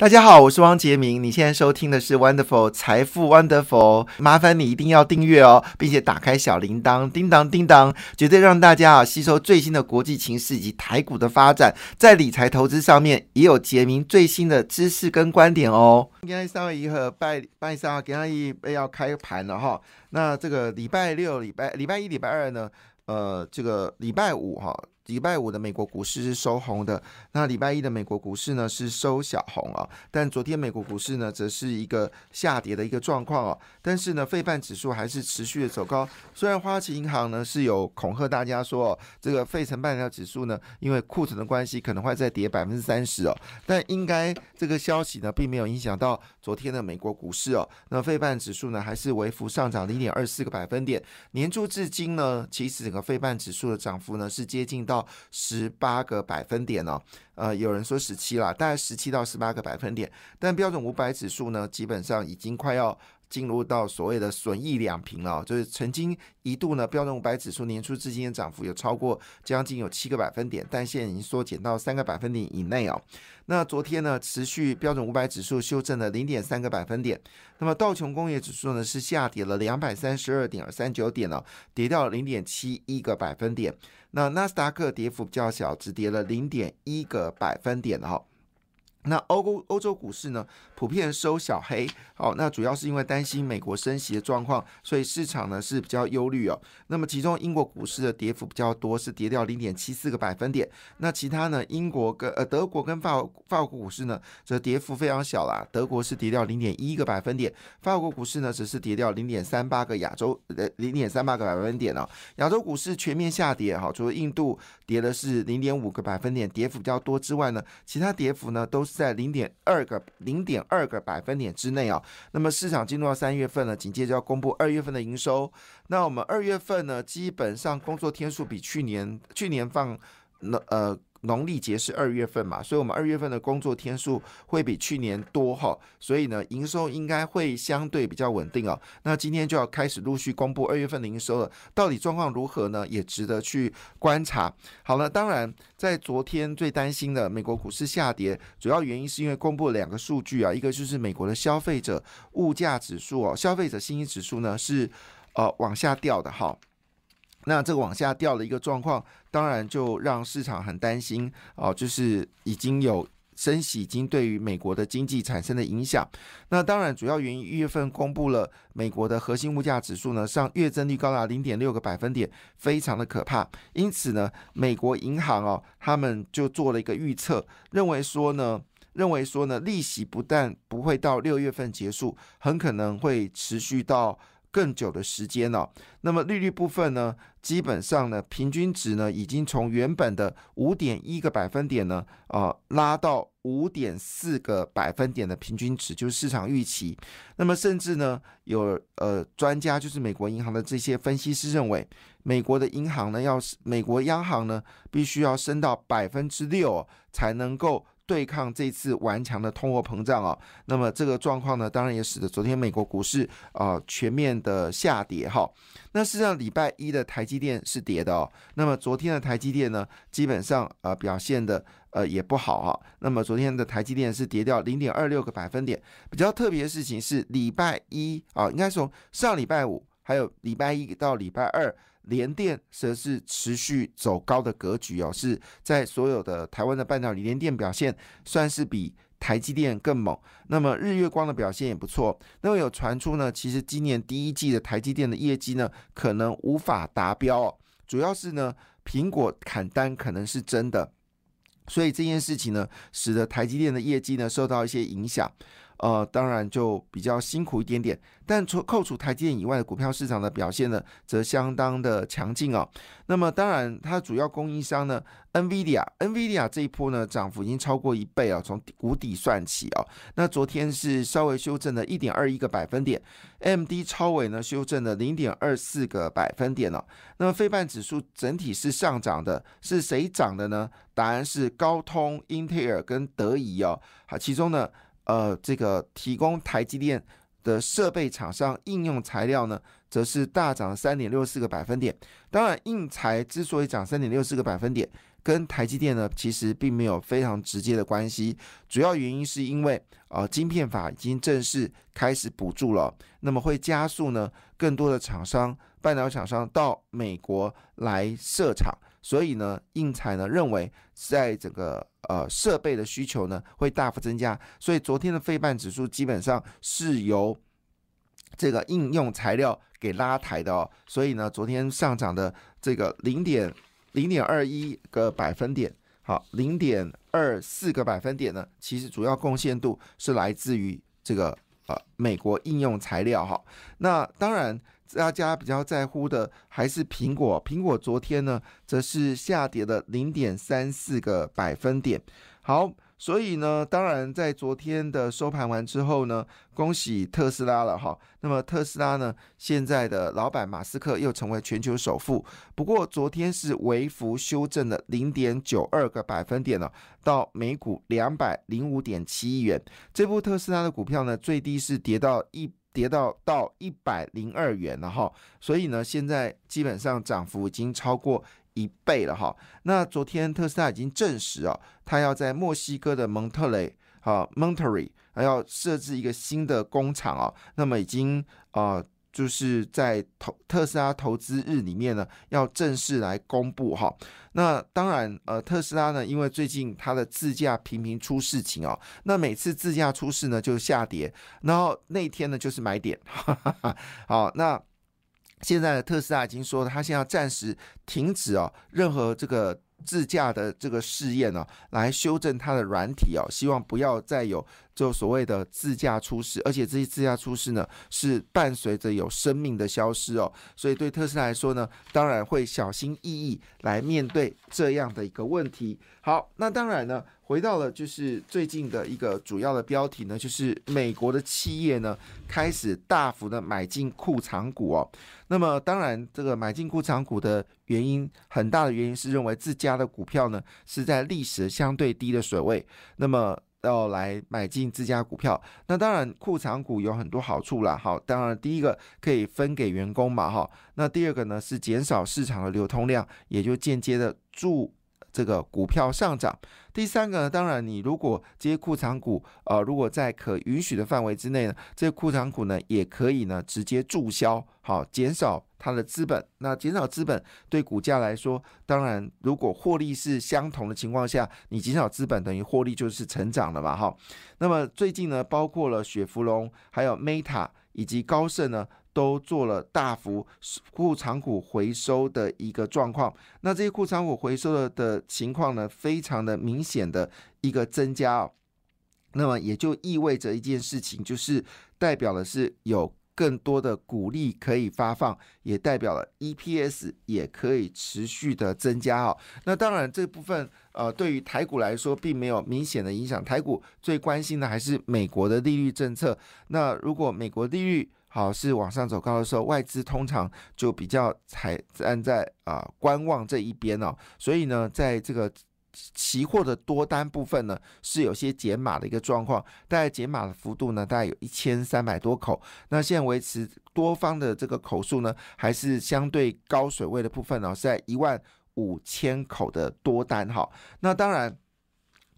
大家好，我是汪杰明。你现在收听的是 Wonderful 财富 Wonderful，麻烦你一定要订阅哦，并且打开小铃铛，叮当叮当，绝对让大家啊吸收最新的国际情势以及台股的发展，在理财投资上面也有杰明最新的知识跟观点哦。今天三月一号拜拜三号，今天一要开盘了哈。那这个礼拜六、礼拜礼拜一、礼拜二呢？呃，这个礼拜五哈。礼拜五的美国股市是收红的，那礼拜一的美国股市呢是收小红啊。但昨天美国股市呢则是一个下跌的一个状况哦。但是呢，费半指数还是持续的走高。虽然花旗银行呢是有恐吓大家说，哦这个费城半导指数呢因为库存的关系可能会再跌百分之三十哦，但应该这个消息呢并没有影响到昨天的美国股市哦。那费半指数呢还是微幅上涨零点二四个百分点。年初至今呢，其实整个费半指数的涨幅呢是接近到。十八个百分点呢，呃，有人说十七了，大概十七到十八个百分点。但标准五百指数呢，基本上已经快要进入到所谓的损益两平了，就是曾经一度呢，标准五百指数年初至今的涨幅有超过将近有七个百分点，但现在已经缩减到三个百分点以内哦。那昨天呢，持续标准五百指数修正了零点三个百分点。那么道琼工业指数呢是下跌了两百三十二点三九点哦，跌掉零点七一个百分点。那纳斯达克跌幅比较小，只跌了零点一个百分点哈。那欧欧欧洲股市呢，普遍收小黑，好，那主要是因为担心美国升息的状况，所以市场呢是比较忧虑哦。那么其中英国股市的跌幅比较多，是跌掉零点七四个百分点。那其他呢，英国跟呃德国跟法法国股市呢，则跌幅非常小啦。德国是跌掉零点一个百分点，法国股市呢只是跌掉零点三八个亚洲呃零点三八个百分点哦。亚洲股市全面下跌哈，除了印度跌的是零点五个百分点，跌幅比较多之外呢，其他跌幅呢都在零点二个零点二个百分点之内啊，那么市场进入到三月份呢，紧接着要公布二月份的营收。那我们二月份呢，基本上工作天数比去年去年放那呃。农历节是二月份嘛，所以我们二月份的工作天数会比去年多哈，所以呢，营收应该会相对比较稳定哦。那今天就要开始陆续公布二月份的营收了，到底状况如何呢？也值得去观察。好了，当然在昨天最担心的美国股市下跌，主要原因是因为公布了两个数据啊，一个就是美国的消费者物价指数哦，消费者信心指数呢是呃往下掉的哈。那这个往下掉的一个状况，当然就让市场很担心哦，就是已经有升息，已经对于美国的经济产生的影响。那当然，主要原因一月份公布了美国的核心物价指数呢，上月增率高达零点六个百分点，非常的可怕。因此呢，美国银行哦，他们就做了一个预测，认为说呢，认为说呢，利息不但不会到六月份结束，很可能会持续到。更久的时间了，那么利率部分呢，基本上呢，平均值呢，已经从原本的五点一个百分点呢，啊，拉到五点四个百分点的平均值，就是市场预期。那么甚至呢，有呃专家，就是美国银行的这些分析师认为，美国的银行呢，要是美国央行呢，必须要升到百分之六才能够。对抗这次顽强的通货膨胀啊，那么这个状况呢，当然也使得昨天美国股市啊全面的下跌哈。那事实上，礼拜一的台积电是跌的哦。那么昨天的台积电呢，基本上呃表现的呃也不好哈。那么昨天的台积电是跌掉零点二六个百分点。比较特别的事情是，礼拜一啊，应该从上礼拜五还有礼拜一到礼拜二。联电则是持续走高的格局哦，是在所有的台湾的半导体联电表现算是比台积电更猛。那么日月光的表现也不错。那么有传出呢，其实今年第一季的台积电的业绩呢，可能无法达标哦，主要是呢苹果砍单可能是真的，所以这件事情呢，使得台积电的业绩呢受到一些影响。呃，当然就比较辛苦一点点，但除扣除台积电以外的股票市场的表现呢，则相当的强劲哦。那么当然，它主要供应商呢，NVIDIA，NVIDIA 这一波呢涨幅已经超过一倍啊，从谷底算起啊。那昨天是稍微修正了一点二一个百分点，MD 超伟呢修正了零点二四个百分点哦。那么非半指数整体是上涨的，是谁涨的呢？答案是高通、英特尔跟德仪哦。好，其中呢。呃，这个提供台积电的设备厂商应用材料呢，则是大涨三点六四个百分点。当然，硬材之所以涨三点六四个百分点，跟台积电呢其实并没有非常直接的关系，主要原因是因为呃晶片法已经正式开始补助了，那么会加速呢更多的厂商半导体厂商到美国来设厂，所以呢应材呢认为在整个呃设备的需求呢会大幅增加，所以昨天的费半指数基本上是由这个应用材料给拉抬的哦，所以呢，昨天上涨的这个零点零点二一个百分点，好，零点二四个百分点呢，其实主要贡献度是来自于这个呃美国应用材料哈。那当然，大家比较在乎的还是苹果，苹果昨天呢，则是下跌了零点三四个百分点。好。所以呢，当然在昨天的收盘完之后呢，恭喜特斯拉了哈。那么特斯拉呢，现在的老板马斯克又成为全球首富。不过昨天是微幅修正了零点九二个百分点了，到每股两百零五点七亿元。这部特斯拉的股票呢，最低是跌到一跌到到一百零二元了哈。所以呢，现在基本上涨幅已经超过。一倍了哈，那昨天特斯拉已经证实啊，他要在墨西哥的蒙特雷啊 Monterey 还要设置一个新的工厂啊，那么已经啊就是在投特斯拉投资日里面呢，要正式来公布哈。那当然呃，特斯拉呢，因为最近它的自驾频频出事情哦，那每次自驾出事呢就下跌，然后那天呢就是买点，好那。现在特斯拉已经说，他现在暂时停止哦，任何这个自驾的这个试验呢，来修正它的软体哦，希望不要再有。就所谓的自驾出事，而且这些自驾出事呢，是伴随着有生命的消失哦，所以对特斯拉来说呢，当然会小心翼翼来面对这样的一个问题。好，那当然呢，回到了就是最近的一个主要的标题呢，就是美国的企业呢开始大幅的买进库藏股哦。那么当然，这个买进库藏股的原因，很大的原因是认为自家的股票呢是在历史相对低的水位。那么要来买进自家股票，那当然库藏股有很多好处啦。好，当然第一个可以分给员工嘛，哈。那第二个呢是减少市场的流通量，也就间接的助这个股票上涨。第三个呢，当然你如果这些库藏股，呃，如果在可允许的范围之内呢，这些库藏股呢也可以呢直接注销，好，减少。它的资本，那减少资本对股价来说，当然如果获利是相同的情况下，你减少资本等于获利就是成长了嘛，哈。那么最近呢，包括了雪佛龙、还有 Meta 以及高盛呢，都做了大幅库藏股回收的一个状况。那这些库藏股回收的的情况呢，非常的明显的一个增加哦。那么也就意味着一件事情，就是代表的是有。更多的鼓励可以发放，也代表了 EPS 也可以持续的增加哦。那当然这部分呃，对于台股来说并没有明显的影响。台股最关心的还是美国的利率政策。那如果美国利率好是往上走高的时候，外资通常就比较才站在啊观望这一边哦。所以呢，在这个。期货的多单部分呢，是有些减码的一个状况，大概减码的幅度呢，大概有一千三百多口。那现在维持多方的这个口数呢，还是相对高水位的部分呢，在一万五千口的多单哈。那当然，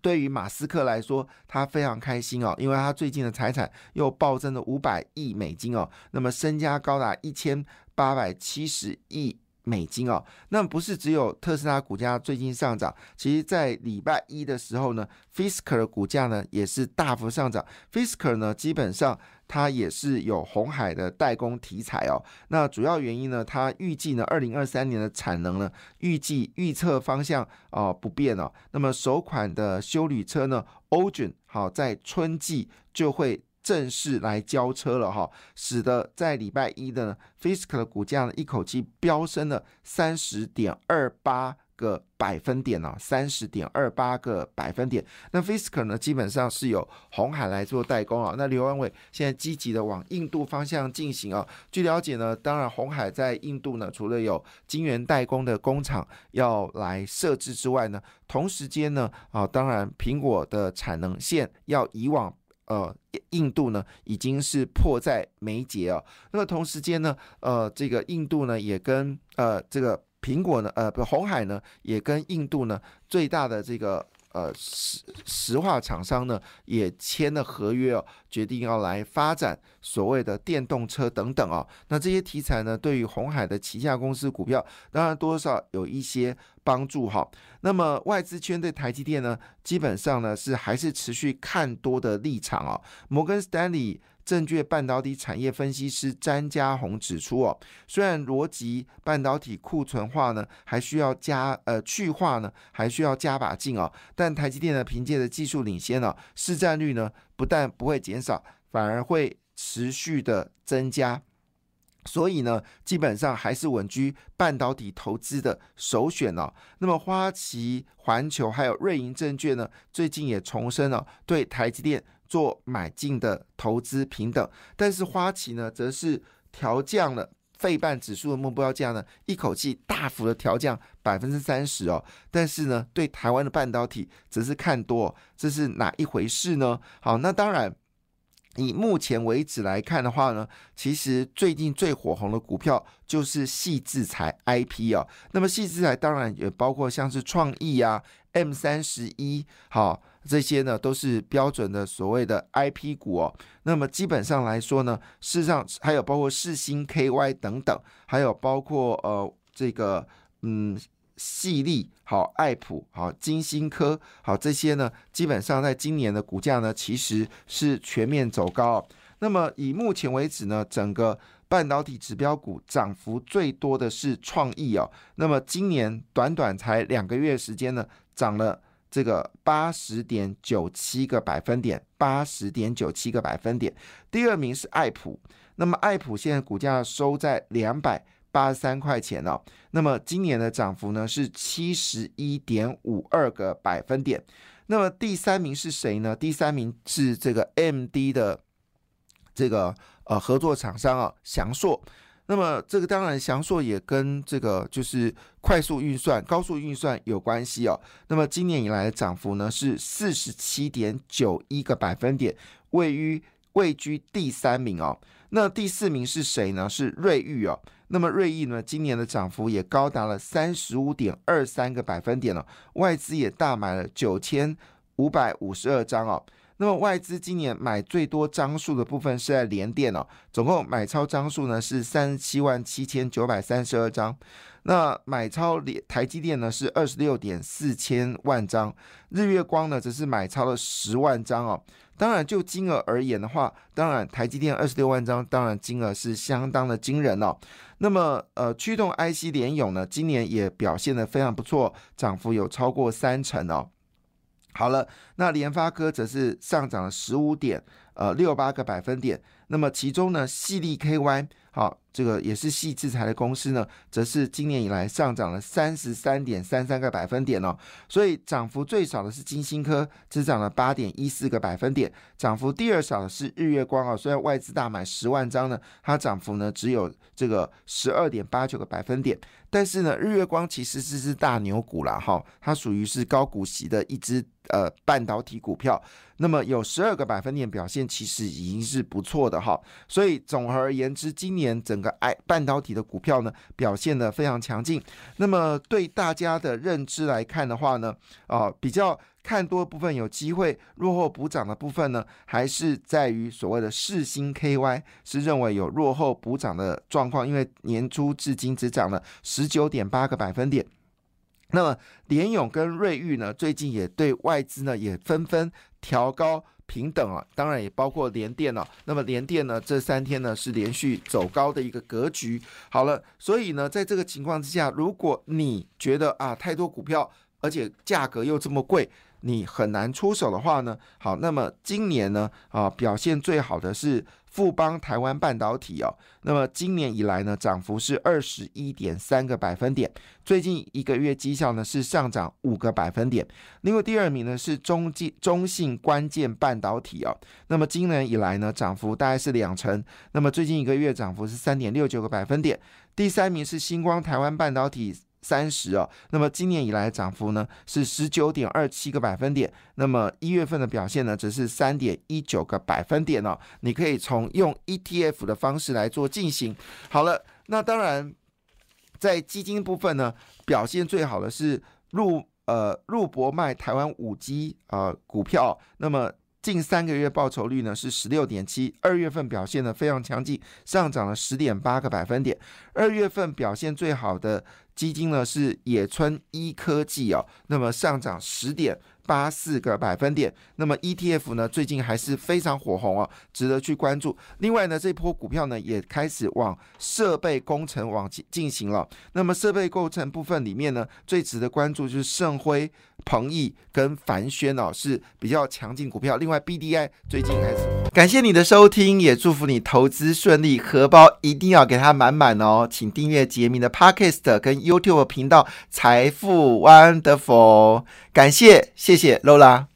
对于马斯克来说，他非常开心哦，因为他最近的财产又暴增了五百亿美金哦，那么身家高达一千八百七十亿。美金哦，那不是只有特斯拉股价最近上涨，其实在礼拜一的时候呢，Fisker 的股价呢也是大幅上涨。Fisker 呢，基本上它也是有红海的代工题材哦。那主要原因呢，它预计呢，二零二三年的产能呢，预计预测方向啊不变哦。那么首款的修旅车呢，欧俊好在春季就会。正式来交车了哈，使得在礼拜一的呢 Fisk 的股价呢一口气飙升了三十点二八个百分点呢，三十点二八个百分点。那 Fisk 呢，基本上是由红海来做代工啊。那刘安伟现在积极的往印度方向进行啊。据了解呢，当然红海在印度呢，除了有晶圆代工的工厂要来设置之外呢，同时间呢，啊，当然苹果的产能线要以往。呃，印度呢已经是迫在眉睫哦。那么同时间呢，呃，这个印度呢也跟呃这个苹果呢，呃，不，红海呢，也跟印度呢最大的这个。呃，石石化厂商呢也签了合约哦，决定要来发展所谓的电动车等等哦。那这些题材呢，对于红海的旗下公司股票，当然多少有一些帮助哈。那么外资圈对台积电呢，基本上呢是还是持续看多的立场哦。摩根斯丹利。证券半导体产业分析师詹家宏指出，哦，虽然逻辑半导体库存化呢，还需要加呃去化呢，还需要加把劲哦，但台积电呢，凭借着技术领先呢，市占率呢，不但不会减少，反而会持续的增加，所以呢，基本上还是稳居半导体投资的首选哦。那么花旗环球还有瑞银证券呢，最近也重申了对台积电。做买进的投资平等，但是花旗呢，则是调降了费半指数的目标价呢，一口气大幅的调降百分之三十哦。但是呢，对台湾的半导体则是看多，这是哪一回事呢？好，那当然。以目前为止来看的话呢，其实最近最火红的股票就是细制裁 IP 哦。那么细制裁当然也包括像是创意啊、M 三十一，好这些呢都是标准的所谓的 IP 股哦。那么基本上来说呢，事实上还有包括世星 KY 等等，还有包括呃这个嗯。细粒好，爱普好，金星科好，这些呢，基本上在今年的股价呢，其实是全面走高。那么以目前为止呢，整个半导体指标股涨幅最多的是创意哦。那么今年短短才两个月时间呢，涨了这个八十点九七个百分点，八十点九七个百分点。第二名是爱普，那么爱普现在股价收在两百。八十三块钱哦，那么今年的涨幅呢是七十一点五二个百分点。那么第三名是谁呢？第三名是这个 M D 的这个呃合作厂商啊，翔硕。那么这个当然翔硕也跟这个就是快速运算、高速运算有关系哦。那么今年以来的涨幅呢是四十七点九一个百分点，位于位居第三名哦。那第四名是谁呢？是瑞昱哦。那么瑞昱呢，今年的涨幅也高达了三十五点二三个百分点了，外资也大买了九千五百五十二张哦。那么外资今年买最多张数的部分是在联电哦，总共买超张数呢是三十七万七千九百三十二张。那买超联台积电呢是二十六点四千万张，日月光呢则是买超了十万张哦。当然就金额而言的话，当然台积电二十六万张，当然金额是相当的惊人哦。那么呃驱动 IC 联咏呢，今年也表现的非常不错，涨幅有超过三成哦。好了，那联发科则是上涨了十五点，呃，六八个百分点。那么其中呢，细粒 KY 好。这个也是细制裁的公司呢，则是今年以来上涨了三十三点三三个百分点哦，所以涨幅最少的是金星科，只涨了八点一四个百分点，涨幅第二少的是日月光啊，虽然外资大买十万张呢，它涨幅呢只有这个十二点八九个百分点，但是呢，日月光其实是只大牛股了哈，它属于是高股息的一只呃半导体股票，那么有十二个百分点表现，其实已经是不错的哈，所以总而言之，今年整个。哎，半导体的股票呢表现的非常强劲。那么对大家的认知来看的话呢，啊，比较看多部分有机会落后补涨的部分呢，还是在于所谓的四星 KY 是认为有落后补涨的状况，因为年初至今只涨了十九点八个百分点。那么联勇跟瑞昱呢，最近也对外资呢也纷纷调高。平等啊，当然也包括联电了。那么联电呢，这三天呢是连续走高的一个格局。好了，所以呢，在这个情况之下，如果你觉得啊太多股票，而且价格又这么贵。你很难出手的话呢，好，那么今年呢，啊，表现最好的是富邦台湾半导体哦，那么今年以来呢，涨幅是二十一点三个百分点，最近一个月绩效呢是上涨五个百分点。另外第二名呢是中进中信关键半导体哦，那么今年以来呢，涨幅大概是两成，那么最近一个月涨幅是三点六九个百分点。第三名是星光台湾半导体。三十哦，那么今年以来涨幅呢是十九点二七个百分点，那么一月份的表现呢则是三点一九个百分点哦。你可以从用 ETF 的方式来做进行。好了，那当然在基金部分呢，表现最好的是入呃入博卖台湾五 G 啊股票，那么。近三个月报酬率呢是十六点七，二月份表现呢非常强劲，上涨了十点八个百分点。二月份表现最好的基金呢是野村一科技哦，那么上涨十点。八四个百分点，那么 ETF 呢，最近还是非常火红哦，值得去关注。另外呢，这波股票呢也开始往设备工程往进进行了。那么设备构成部分里面呢，最值得关注就是盛辉、鹏毅跟凡轩哦，是比较强劲股票。另外 BDI 最近还是感谢你的收听，也祝福你投资顺利，荷包一定要给它满满哦。请订阅杰明的 Podcast 跟 YouTube 频道财富 Wonderful，感谢谢。谢谢 Lola。